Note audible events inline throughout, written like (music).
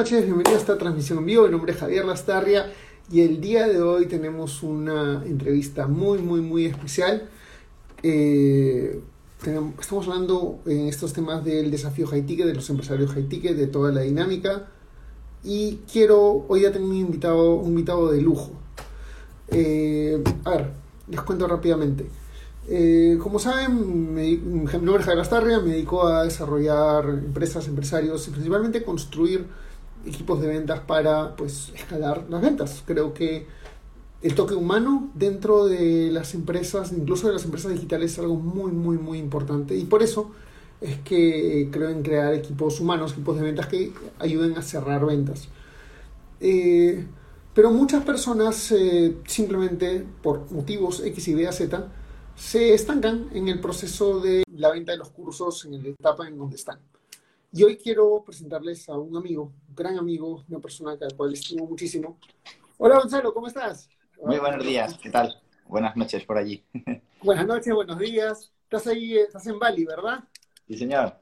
Noches, bienvenidos a esta transmisión en vivo. Mi nombre es Javier Lastarria y el día de hoy tenemos una entrevista muy, muy, muy especial. Eh, estamos hablando en estos temas del desafío high ticket, de los empresarios high ticket, de toda la dinámica. Y quiero, hoy ya tengo un invitado, un invitado de lujo. Eh, a ver, les cuento rápidamente. Eh, como saben, mi nombre es Javier Lastarria, me dedico a desarrollar empresas, empresarios y principalmente construir equipos de ventas para pues escalar las ventas. Creo que el toque humano dentro de las empresas, incluso de las empresas digitales, es algo muy, muy, muy importante. Y por eso es que creo en crear equipos humanos, equipos de ventas que ayuden a cerrar ventas. Eh, pero muchas personas eh, simplemente por motivos X, Y, Z se estancan en el proceso de la venta de los cursos en la etapa en donde están. Y hoy quiero presentarles a un amigo, un gran amigo, una persona a la cual estimo muchísimo. Hola Gonzalo, ¿cómo estás? Muy buenos días, ¿qué tal? Buenas noches por allí. (laughs) Buenas noches, buenos días. Estás ahí, estás en Bali, ¿verdad? Sí, señor.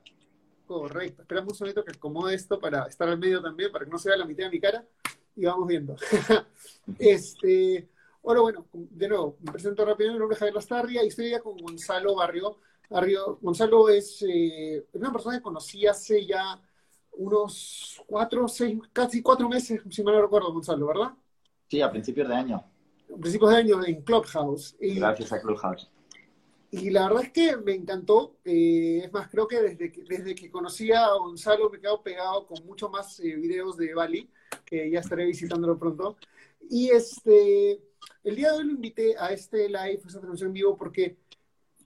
Correcto. Esperamos un segundito que acomode esto para estar al medio también, para que no se vea la mitad de mi cara y vamos viendo. (laughs) este, ahora, bueno, de nuevo, me presento rápido, mi nombre es Javier Lastarria y estoy ya con Gonzalo Barrio, Gonzalo es eh, una persona que conocí hace ya unos cuatro, seis, casi cuatro meses, si mal no recuerdo, Gonzalo, ¿verdad? Sí, a principios de año. A principios de año en Clubhouse. Gracias a Clubhouse. Y la verdad es que me encantó. Eh, es más, creo que desde, que desde que conocí a Gonzalo me quedo pegado con muchos más eh, videos de Bali, que ya estaré visitándolo pronto. Y este, el día de hoy lo invité a este live, a esta transmisión en vivo, porque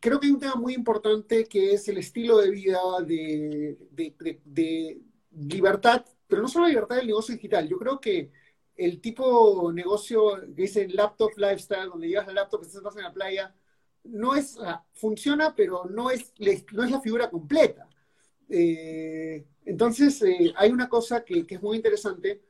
creo que hay un tema muy importante que es el estilo de vida de, de, libertad, pero no solo libertad del negocio digital. Yo creo que el tipo de negocio que dicen laptop lifestyle, donde llevas el laptop, estás en la playa, no es, funciona, pero no es, no es la figura completa. Eh, entonces, eh, hay una cosa que, que, es muy interesante,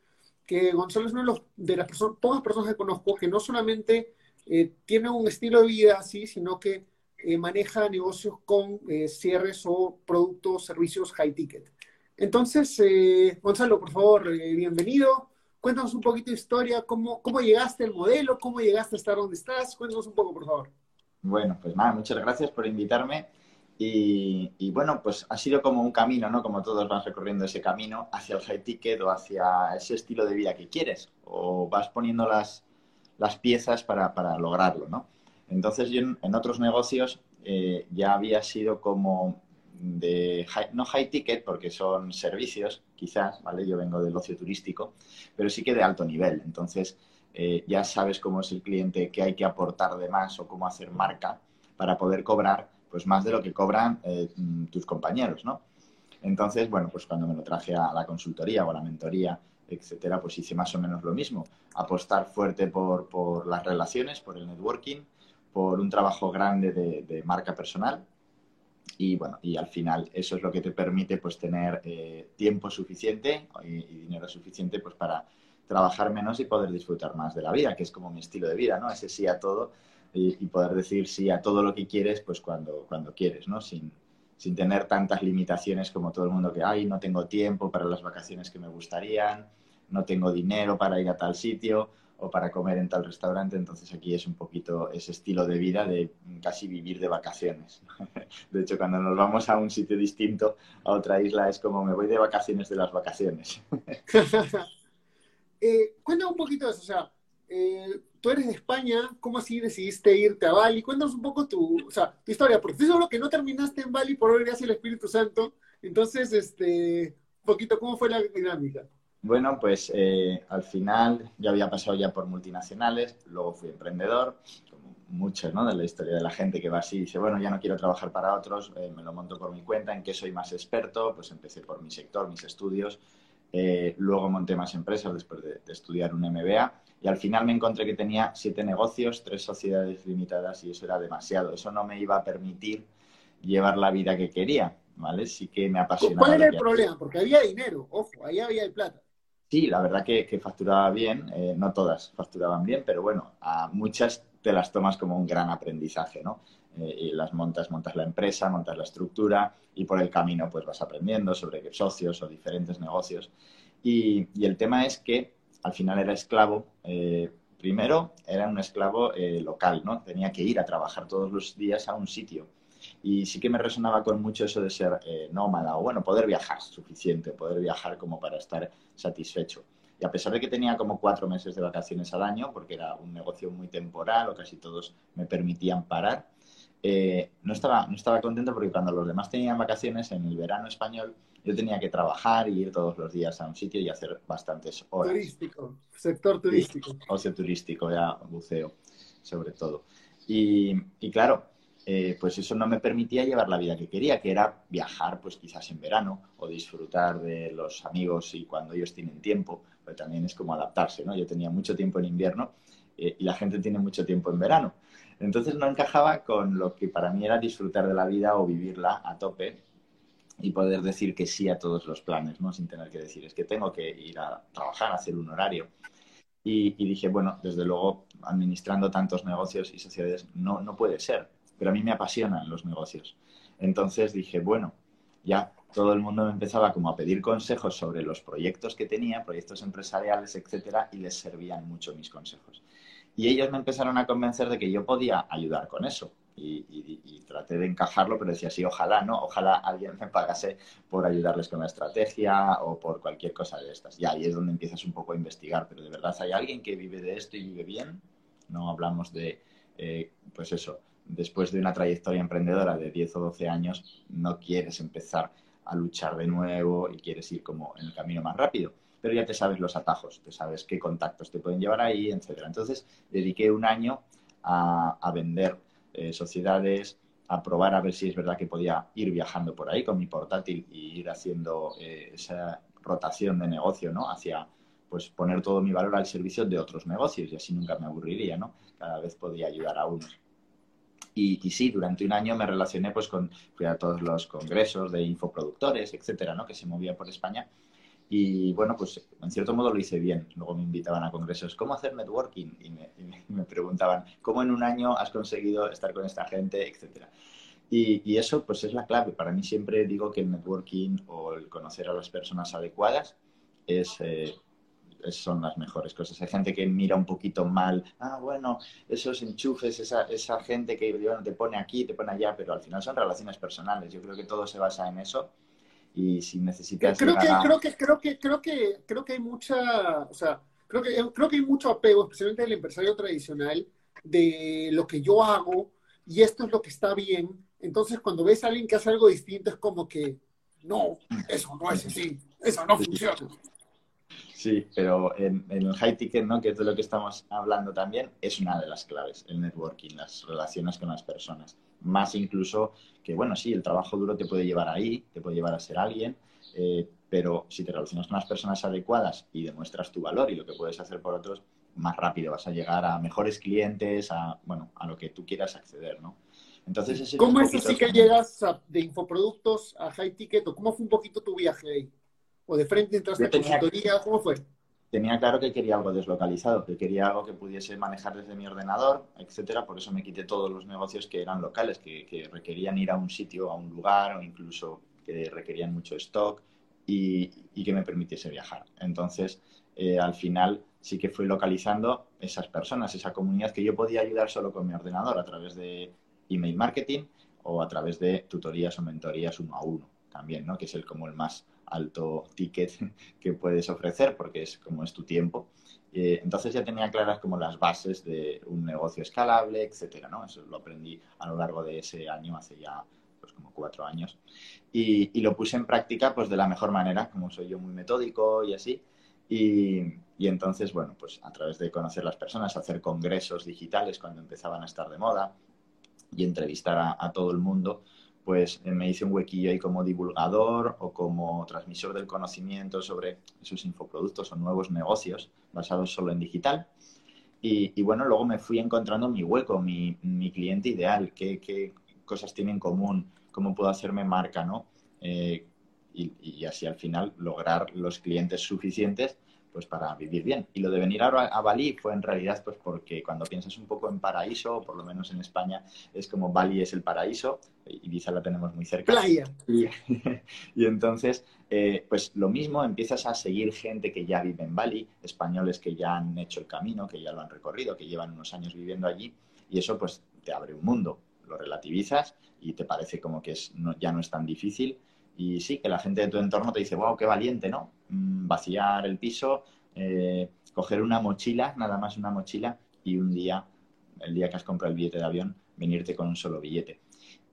que Gonzalo es una de, los, de las personas, pocas personas que conozco que no solamente eh, tiene un estilo de vida así, sino que eh, maneja negocios con eh, cierres o productos, servicios high ticket. Entonces, eh, Gonzalo, por favor, bienvenido. Cuéntanos un poquito de historia, cómo, cómo llegaste al modelo, cómo llegaste a estar donde estás. Cuéntanos un poco, por favor. Bueno, pues nada, muchas gracias por invitarme. Y, bueno, pues ha sido como un camino, ¿no? Como todos van recorriendo ese camino hacia el high ticket o hacia ese estilo de vida que quieres. O vas poniendo las, las piezas para, para lograrlo, ¿no? Entonces yo en, otros negocios eh, ya había sido como de no high ticket porque son servicios, quizás, ¿vale? Yo vengo del ocio turístico, pero sí que de alto nivel. Entonces eh, ya sabes cómo es el cliente, qué hay que aportar de más o cómo hacer marca para poder cobrar pues más de lo que cobran eh, tus compañeros, ¿no? Entonces, bueno, pues cuando me lo traje a la consultoría o a la mentoría, etcétera, pues hice más o menos lo mismo. Apostar fuerte por, por las relaciones, por el networking, por un trabajo grande de, marca personal y bueno, y al final eso es lo que te permite pues tener eh, tiempo suficiente y, dinero suficiente pues para trabajar menos y poder disfrutar más de la vida, que es como mi estilo de vida, ¿no? Ese sí a todo y, poder decir sí a todo lo que quieres pues cuando, cuando quieres, ¿no? Sin, sin tener tantas limitaciones como todo el mundo que, hay, no tengo tiempo para las vacaciones que me gustarían, no tengo dinero para ir a tal sitio o para comer en tal restaurante. Entonces aquí es un poquito ese estilo de vida de casi vivir de vacaciones. (laughs) De hecho, cuando nos vamos a un sitio distinto, a otra isla, es como me voy de vacaciones de las vacaciones. (laughs) eh, cuéntame un poquito eso. O sea, eh, tú eres de España, ¿cómo así decidiste irte a Bali? Cuéntanos un poco tu, o sea, tu historia, porque estoy seguro que no terminaste en Bali por obra hacia el Espíritu Santo. Entonces, este, un poquito, ¿cómo fue la dinámica? Bueno, pues eh, al final yo había pasado ya por multinacionales, luego fui emprendedor, como muchos ¿no? de la historia de la gente que va así, dice, bueno, ya no quiero trabajar para otros, eh, me lo monto por mi cuenta, en qué soy más experto, pues empecé por mi sector, mis estudios, Eh, luego monté más empresas después de, estudiar un MBA y al final me encontré que tenía siete negocios, tres sociedades limitadas y eso era demasiado. Eso no me iba a permitir llevar la vida que quería, ¿vale? Sí que me apasionaba. ¿Cuál era el problema? Porque había dinero, ojo, ahí había el plata. Sí, la verdad que, facturaba bien, eh, no todas facturaban bien, pero bueno, a muchas te las tomas como un gran aprendizaje, ¿no? Eh, y las montas, montas la empresa, montas la estructura y por el camino pues vas aprendiendo sobre socios o diferentes negocios. Y, el tema es que al final era esclavo. Eh, primero era un esclavo local, ¿no? Tenía que ir a trabajar todos los días a un sitio y sí que me resonaba con mucho eso de ser eh, nómada o, bueno, poder viajar suficiente, poder viajar como para estar satisfecho. Y a pesar de que tenía como cuatro meses de vacaciones al año, porque era un negocio muy temporal o casi todos me permitían parar, eh, no, estaba, no estaba contento porque cuando los demás tenían vacaciones en el verano español, yo tenía que trabajar y ir todos los días a un sitio y hacer bastantes horas. Turístico, sector turístico. ocio turístico, ya buceo, sobre todo. Y, y claro, eh, pues eso no me permitía llevar la vida que quería, que era viajar, pues quizás en verano o disfrutar de los amigos y cuando ellos tienen tiempo, pero también es como adaptarse, ¿no? Yo tenía mucho tiempo en invierno eh, y la gente tiene mucho tiempo en verano. Entonces no encajaba con lo que para mí era disfrutar de la vida o vivirla a tope y poder decir que sí a todos los planes, ¿no? Sin tener que decir, es que tengo que ir a trabajar, a hacer un horario. Y, y dije, bueno, desde luego, administrando tantos negocios y sociedades, no, no puede ser pero a mí me apasionan los negocios. Entonces dije, bueno, ya todo el mundo me empezaba como a pedir consejos sobre los proyectos que tenía, proyectos empresariales, etcétera, y les servían mucho mis consejos. Y ellos me empezaron a convencer de que yo podía ayudar con eso. Y, traté de encajarlo, pero decía, sí, ojalá, ¿no? Ojalá alguien me pagase por ayudarles con la estrategia o por cualquier cosa de estas. Y ahí es donde empiezas un poco a investigar, pero de verdad hay alguien que vive de esto y vive bien. No hablamos de, eh, pues eso, después de una trayectoria emprendedora de 10 o 12 años, no quieres empezar a luchar de nuevo y quieres ir como en el camino más rápido. Pero ya te sabes los atajos, te sabes qué contactos te pueden llevar ahí, etc. Entonces, dediqué un año a, vender eh, sociedades, a probar a ver si es verdad que podía ir viajando por ahí con mi portátil y ir haciendo eh, esa rotación de negocio, ¿no? Hacia, pues, poner todo mi valor al servicio de otros negocios y así nunca me aburriría, ¿no? Cada vez podía ayudar a unos. Y, sí, durante un año me relacioné pues con, fui a todos los congresos de infoproductores, etcétera, ¿no? Que se movían por España. Y bueno, pues en cierto modo lo hice bien. Luego me invitaban a congresos, ¿cómo hacer networking? Y me, preguntaban, ¿cómo en un año has conseguido estar con esta gente, etcétera? Y, y, eso pues es la clave. Para mí siempre digo que el networking o el conocer a las personas adecuadas es eh, son las mejores cosas. Hay gente que mira un poquito mal, ah, bueno, esos enchufes, esa, esa gente que te pone aquí, te pone allá, pero al final son relaciones personales. Yo creo que todo se basa en eso y si necesitas... Creo que, creo que, creo que, creo que, creo que hay mucha, o sea, creo que, creo que hay mucho apego, especialmente del empresario tradicional, de lo que yo hago y esto es lo que está bien. Entonces, cuando ves a alguien que hace algo distinto, es como que, no, eso no es así, eso no funciona. Sí, pero en, el high ticket, ¿no? que es de lo que estamos hablando también, es una de las claves, el networking, las relaciones con las personas. Más incluso que, bueno, sí, el trabajo duro te puede llevar ahí, te puede llevar a ser alguien, eh, pero si te relacionas con las personas adecuadas y demuestras tu valor y lo que puedes hacer por otros, más rápido vas a llegar a mejores clientes, a, bueno, a lo que tú quieras acceder, ¿no? Entonces, ¿Cómo es así que llegas de infoproductos a high ticket o cómo fue un poquito tu viaje ahí? ¿O de frente entraste a consultoría? ¿Cómo fue? Tenía claro que quería algo deslocalizado, que quería algo que pudiese manejar desde mi ordenador, etcétera. Por eso me quité todos los negocios que eran locales, que, requerían ir a un sitio, a un lugar, o incluso que requerían mucho stock y, que me permitiese viajar. Entonces, eh, al final sí que fui localizando esas personas, esa comunidad que yo podía ayudar solo con mi ordenador a través de email marketing o a través de tutorías o mentorías uno a uno también, ¿no? Que es el como el más alto ticket que puedes ofrecer porque es como es tu tiempo. Eh, entonces ya tenía claras como las bases de un negocio escalable, etcétera, ¿no? Eso lo aprendí a lo largo de ese año, hace ya pues como cuatro años. Y, lo puse en práctica pues de la mejor manera, como soy yo muy metódico y así. Y, entonces, bueno, pues a través de conocer las personas, hacer congresos digitales cuando empezaban a estar de moda y entrevistar a todo el mundo, pues eh, me hice un huequillo ahí como divulgador o como transmisor del conocimiento sobre esos infoproductos o nuevos negocios basados solo en digital. Y, bueno, luego me fui encontrando mi hueco, mi, cliente ideal, qué, qué, cosas tiene en común, cómo puedo hacerme marca, ¿no? Eh, y, así al final lograr los clientes suficientes pues para vivir bien. Y lo de venir a, a, Bali fue en realidad pues porque cuando piensas un poco en paraíso, o por lo menos en España, es como Bali es el paraíso, Ibiza la tenemos muy cerca. Playa. (laughs) Y, entonces, eh, pues lo mismo, empiezas a seguir gente que ya vive en Bali, españoles que ya han hecho el camino, que ya lo han recorrido, que llevan unos años viviendo allí, y eso pues te abre un mundo, lo relativizas y te parece como que es, ya no es tan difícil. Y sí, que la gente de tu entorno te dice, wow, qué valiente, ¿no? Mm, vaciar el piso, eh, coger una mochila, nada más una mochila, y un día, el día que has comprado el billete de avión, venirte con un solo billete.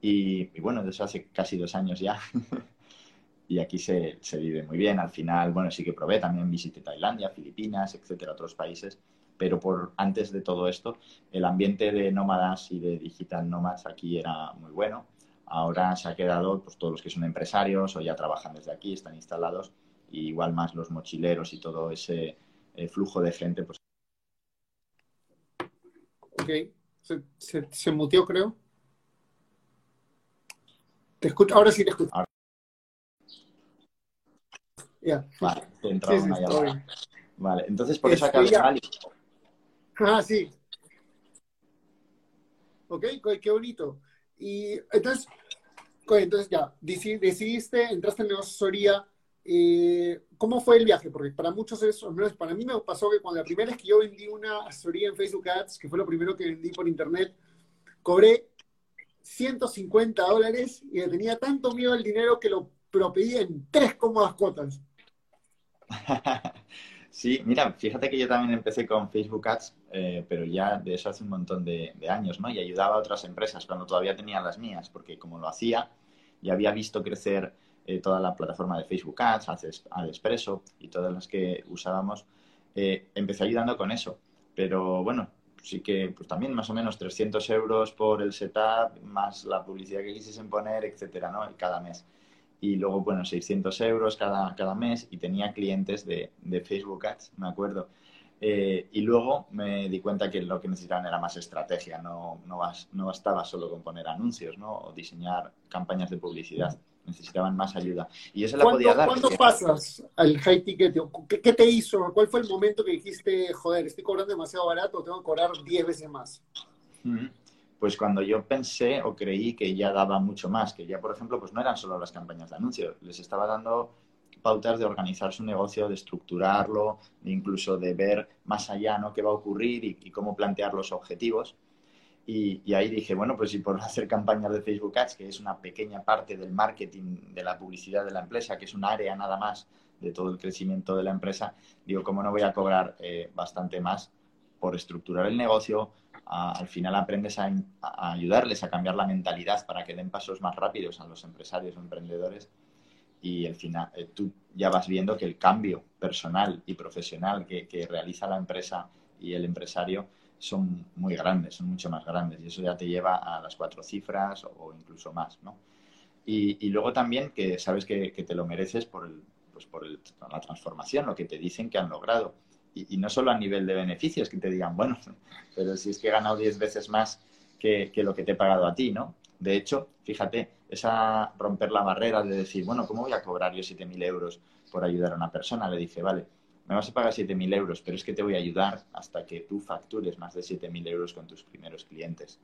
Y, bueno, desde hace casi dos años ya. (laughs) y aquí se, se, vive muy bien. Al final, bueno, sí que probé, también visité Tailandia, Filipinas, etcétera, otros países. Pero por antes de todo esto, el ambiente de nómadas y de digital nómadas aquí era muy bueno. Ahora se ha quedado, pues todos los que son empresarios o ya trabajan desde aquí, están instalados, y igual más los mochileros y todo ese eh, flujo de gente, pues. Ok, se, se, se muteó, creo. Te escucho, ahora sí te escucho. Ya. Vale, te entra una llamada. Vale, entonces por eso acabé Ah, sí. Ok, qué bonito. Y entonces, entonces ya, decidiste, entraste en la asesoría. Eh, ¿Cómo fue el viaje? Porque para muchos eso, para mí me pasó que cuando la primera vez que yo vendí una asesoría en Facebook Ads, que fue lo primero que vendí por internet, cobré 150 dólares y tenía tanto miedo al dinero que lo, pedí en tres cómodas cuotas. (laughs) Sí, mira, fíjate que yo también empecé con Facebook Ads, eh, pero ya de eso hace un montón de, años, ¿no? Y ayudaba a otras empresas cuando todavía tenía las mías, porque como lo hacía, y había visto crecer eh, toda la plataforma de Facebook Ads, AdExpresso y todas las que usábamos, eh, empecé ayudando con eso. Pero bueno, sí que pues también más o menos 300 euros por el setup, más la publicidad que quisiesen poner, etcétera, ¿no? Cada mes. Y luego, bueno, 600 euros cada, cada mes y tenía clientes de, de Facebook Ads, me acuerdo. Eh, y luego me di cuenta que lo que necesitaban era más estrategia, no, no, no bastaba solo con poner anuncios ¿no? o diseñar campañas de publicidad necesitaban más ayuda. Y eso la podía dar. ¿Cuándo pasas al high ticket? ¿Qué, te hizo? ¿Cuál fue el momento que dijiste, joder, estoy cobrando demasiado barato, tengo que cobrar 10 veces más? Pues cuando yo pensé o creí que ya daba mucho más, que ya, por ejemplo, pues no eran solo las campañas de anuncio, les estaba dando pautas de organizar su negocio, de estructurarlo, incluso de ver más allá ¿no? qué va a ocurrir y cómo plantear los objetivos. Y, ahí dije, bueno, pues si por (laughs) hacer campañas de Facebook Ads, que es una pequeña parte del marketing, de la publicidad de la empresa, que es un área nada más de todo el crecimiento de la empresa, digo, ¿cómo no voy a cobrar eh, bastante más por estructurar el negocio? al final aprendes a, ayudarles a cambiar la mentalidad para que den pasos más rápidos a los empresarios o emprendedores y al final eh, tú ya vas viendo que el cambio personal y profesional que, realiza la empresa y el empresario son muy grandes, son mucho más grandes y eso ya te lleva a las cuatro cifras o incluso más, ¿no? Y, luego también que sabes que, te lo mereces por, el, pues por la transformación, lo que te dicen que han logrado. Y, no solo a nivel de beneficios, que te digan, bueno, (laughs) pero si es que he ganado 10 veces más que, que lo que te he pagado a ti, ¿no? De hecho, fíjate, esa romper la barrera de decir, bueno, ¿cómo voy a cobrar yo 7.000 euros por ayudar a una persona? Le dije, vale, me vas a pagar 7.000 euros, pero es que te voy a ayudar hasta que tú factures más de 7.000 euros con tus primeros clientes.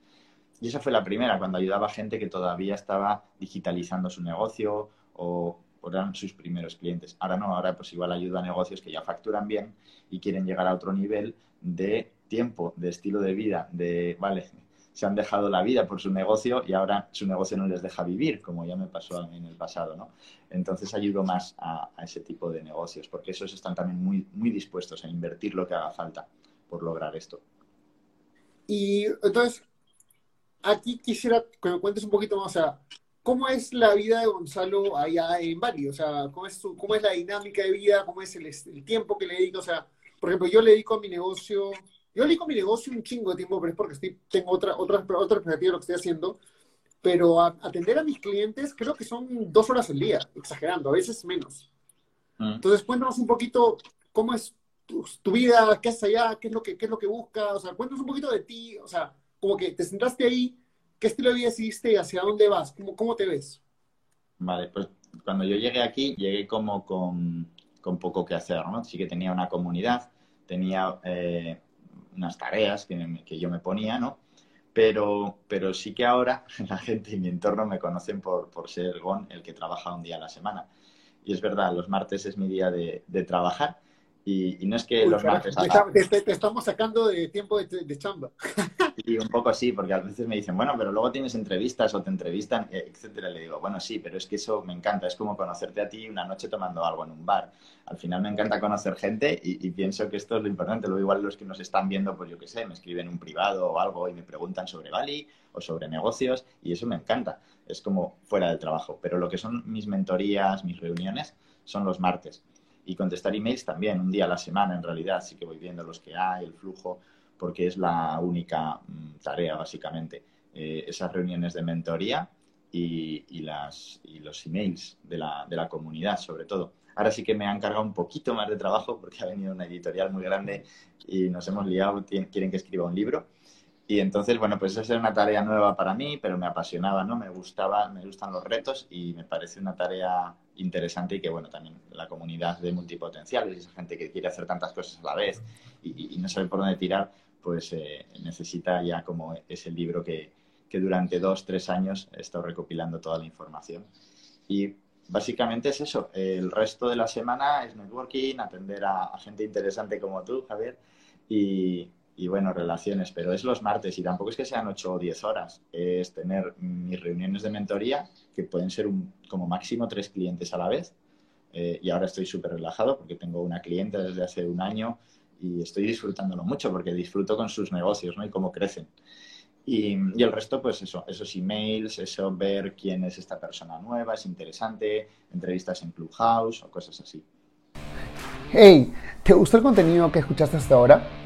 Y esa fue la primera, cuando ayudaba a gente que todavía estaba digitalizando su negocio o eran sus primeros clientes. Ahora no, ahora pues igual ayuda a negocios que ya facturan bien y quieren llegar a otro nivel de tiempo, de estilo de vida, de, vale, se han dejado la vida por su negocio y ahora su negocio no les deja vivir, como ya me pasó a mí en el pasado, ¿no? Entonces ayudo más a, ese tipo de negocios, porque esos están también muy, muy dispuestos a invertir lo que haga falta por lograr esto. Y entonces, aquí quisiera que me cuentes un poquito más, o sea, ¿cómo es la vida de Gonzalo allá en Bali? O sea, ¿cómo es, cómo es la dinámica de vida? ¿Cómo es el, tiempo que le dedico? O sea, por ejemplo, yo le dedico a mi negocio yo elijo mi negocio un chingo de tiempo, pero es porque estoy, tengo otra, otra, otra perspectiva de lo que estoy haciendo. pero atender a mis clientes creo que son dos horas al día, exagerando, a veces menos. Mm. Entonces, cuéntanos un poquito cómo es tu, vida, qué es allá, qué es lo que, qué es lo que buscas, o sea, cuéntanos un poquito de ti, o sea, como que te sentaste ahí, qué estilo de vida hiciste hacia dónde vas, cómo, cómo te ves. Vale, pues cuando yo llegué aquí, llegué como con, con poco que hacer, ¿no? Sí que tenía una comunidad, tenía eh, unas tareas que, que, yo me ponía, ¿no? Pero, pero sí que ahora (laughs) la gente en mi entorno me conocen por, por ser Gon, el que trabaja un día a la semana. Y es verdad, los martes es mi día de, de trabajar y, no es que los martes... Te, estamos sacando de tiempo de, chamba. (laughs) Y un poco sí, porque a veces me dicen, bueno, pero luego tienes entrevistas o te entrevistan, etcétera. Le digo, bueno, sí, pero es que eso me encanta. Es como conocerte a ti una noche tomando algo en un bar. Al final me encanta conocer gente y, pienso que esto es lo importante. Luego igual los que nos están viendo, pues yo qué sé, me escriben un privado o algo y me preguntan sobre Bali o sobre negocios y eso me encanta. Es como fuera del trabajo. Pero lo que son mis mentorías, mis reuniones, son los martes y contestar emails también, un día a la semana en realidad, sí que voy viendo los que hay, el flujo, porque es la única mm, tarea básicamente. Eh, esas reuniones de mentoría y, las, y los emails de la, de la comunidad sobre todo. Ahora sí que me han cargado un poquito más de trabajo porque ha venido una editorial muy grande y nos hemos liado, quieren que escriba un libro y entonces, bueno, pues esa era una tarea nueva para mí, pero me apasionaba, ¿no? Me gustaba, me gustan los retos y me parece una tarea interesante y que, bueno, también la comunidad de multipotenciales, esa gente que quiere hacer tantas cosas a la vez y, no sabe por dónde tirar, pues eh, necesita ya como ese libro que, que durante dos, tres años he estado recopilando toda la información. Y básicamente es eso. El resto de la semana es networking, atender a, a gente interesante como tú, Javier, y, y bueno, relaciones, pero es los martes y tampoco es que sean 8 o 10 horas, es tener mis reuniones de mentoría, que pueden ser un, como máximo tres clientes a la vez. Eh, y ahora estoy súper relajado porque tengo una cliente desde hace un año y estoy disfrutándolo mucho porque disfruto con sus negocios ¿no? y cómo crecen. Y, y, el resto, pues eso, esos emails, eso ver quién es esta persona nueva, es interesante, entrevistas en Clubhouse o cosas así. Hey, ¿te gustó el contenido que escuchaste hasta ahora?